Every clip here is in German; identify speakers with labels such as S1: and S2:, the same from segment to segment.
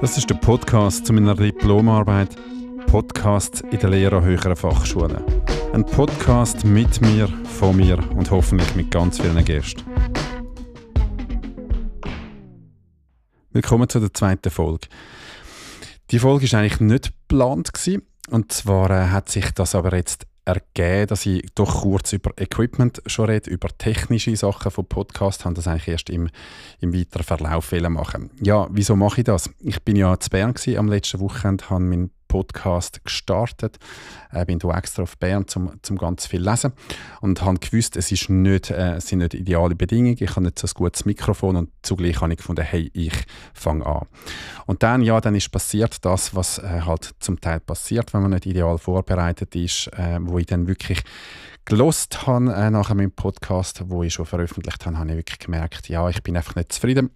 S1: Das ist der Podcast zu meiner Diplomarbeit Podcast in der Lehre an höheren Fachschulen. Ein Podcast mit mir, von mir und hoffentlich mit ganz vielen Gästen. Willkommen zu der zweiten Folge. Die Folge war eigentlich nicht geplant. Und zwar äh, hat sich das aber jetzt ergeben, dass ich doch kurz über Equipment schon rede, über technische Sachen vom Podcast, habe das eigentlich erst im, im weiteren Verlauf machen. Ja, wieso mache ich das? Ich bin ja zu Bern am letzten Wochenende, habe meinen Podcast gestartet. Ich äh, bin hier extra auf Bern, um zum ganz viel lesen und habe gewusst, es, ist nicht, äh, es sind nicht ideale Bedingungen. Ich habe nicht so ein gutes Mikrofon und zugleich habe ich gefunden, hey, ich fange an. Und dann, ja, dann ist passiert das, was äh, halt zum Teil passiert, wenn man nicht ideal vorbereitet ist, äh, wo ich dann wirklich gelost habe äh, nach meinem Podcast, wo ich schon veröffentlicht habe, habe ich wirklich gemerkt, ja, ich bin einfach nicht zufrieden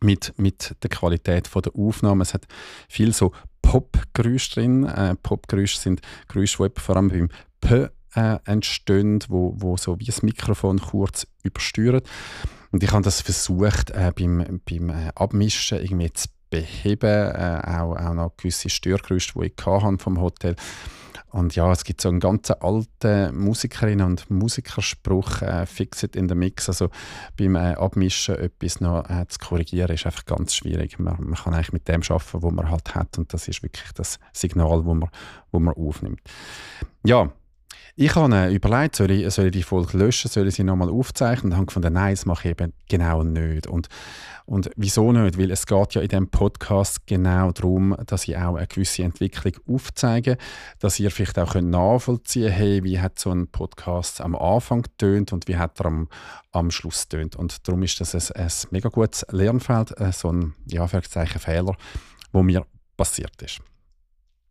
S1: mit, mit der Qualität der Aufnahme. Es hat viel so Pop-Geräusche drin. Äh, Pop-Geräusche sind Geräusche, die vor allem beim P äh, entstehen, wo, wo so wie das Mikrofon kurz übersteuern. Und ich habe das versucht, äh, beim, beim äh, Abmischen irgendwie zu beheben, äh, auch, auch noch gewisse Störgeräusche, die ich vom Hotel hatte und ja, es gibt so einen ganz alten Musikerinnen- und Musikerspruch, äh, «Fix it in the mix». Also beim äh, Abmischen etwas noch äh, zu korrigieren, ist einfach ganz schwierig. Man, man, kann eigentlich mit dem arbeiten, was man halt hat und das ist wirklich das Signal, wo man, wo man aufnimmt. Ja, ich habe äh, überlegt, soll ich, soll ich die Folge löschen, soll ich sie nochmal aufzeichnen und habe gefunden, nein, das mache ich eben genau nicht. Und, und wieso nicht? Weil es geht ja in diesem Podcast genau darum, dass ich auch eine gewisse Entwicklung aufzeige, dass ihr vielleicht auch könnt nachvollziehen könnt, hey, wie hat so ein Podcast am Anfang getönt und wie hat er am, am Schluss getönt. Und darum ist das ein, ein mega gutes Lernfeld, äh, so ein ja, Fehler, wo mir passiert ist.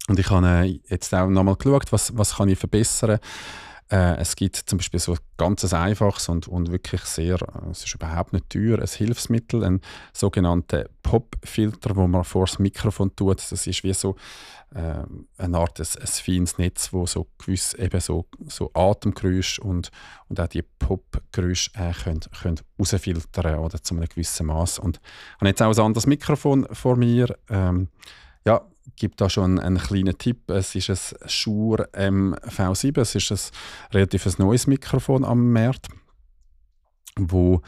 S1: Und ich habe äh, jetzt auch nochmal geschaut, was, was kann ich verbessern äh, Es gibt zum Beispiel so ganz einfaches und, und wirklich sehr, äh, es ist überhaupt nicht teuer, ein Hilfsmittel, ein sogenannter Pop-Filter, wo man vor das Mikrofon tut. Das ist wie so äh, eine Art ein, ein feines Netz, wo so gewiss eben so, so Atemgeräusche und, und auch die Pop-Geräusche äh, können, können rausfiltern oder zu einem gewissen Maß. Und ich habe jetzt auch ein anderes Mikrofon vor mir. Ähm, ja, gibt da schon einen kleinen Tipp. Es ist ein Shure MV7. Es ist ein relativ neues Mikrofon am Markt, wo,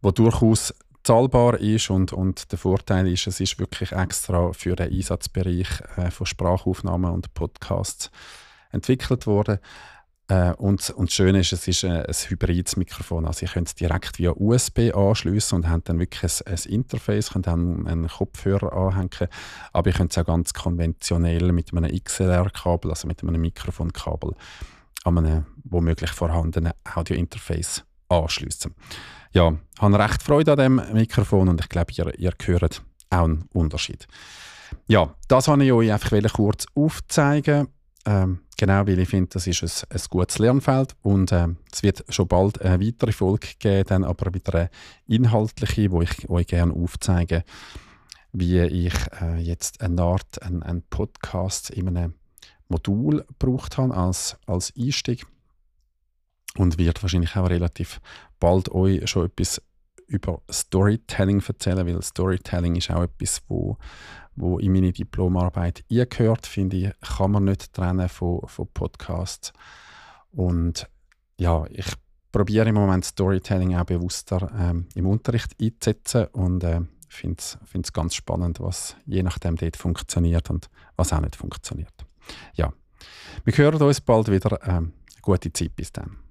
S1: wo durchaus zahlbar ist und, und der Vorteil ist, es ist wirklich extra für den Einsatzbereich äh, von Sprachaufnahmen und Podcasts entwickelt worden. Äh, und, und das Schöne ist, es ist ein, ein hybrides Mikrofon. Also ihr könnt es direkt via USB anschließen und habt dann wirklich ein, ein Interface, könnt dann einen Kopfhörer anhängen. Aber ihr könnt es auch ganz konventionell mit einem XLR-Kabel, also mit einem Mikrofonkabel, an einem womöglich vorhandenen Audio-Interface anschließen. Ja, ich habe recht Freude an dem Mikrofon und ich glaube, ihr, ihr hört auch einen Unterschied. Ja, das wollte ich euch einfach kurz aufzeigen. Ähm, genau, weil ich finde, das ist ein, ein gutes Lernfeld und äh, es wird schon bald eine weitere Folge geben, dann aber wieder eine inhaltliche, wo ich euch gerne aufzeige, wie ich äh, jetzt eine Art, einen, einen Podcast in einem Modul gebraucht habe als, als Einstieg und wird wahrscheinlich auch relativ bald euch schon etwas über Storytelling erzählen, weil Storytelling ist auch etwas, wo, wo in meine Diplomarbeit eingehört, finde ich, kann man nicht trennen von, von Podcasts. Und ja, ich probiere im Moment Storytelling auch bewusster ähm, im Unterricht einzusetzen und äh, finde es ganz spannend, was je nachdem dort funktioniert und was auch nicht funktioniert. Ja, wir hören uns bald wieder. Ähm, gute Zeit bis dann.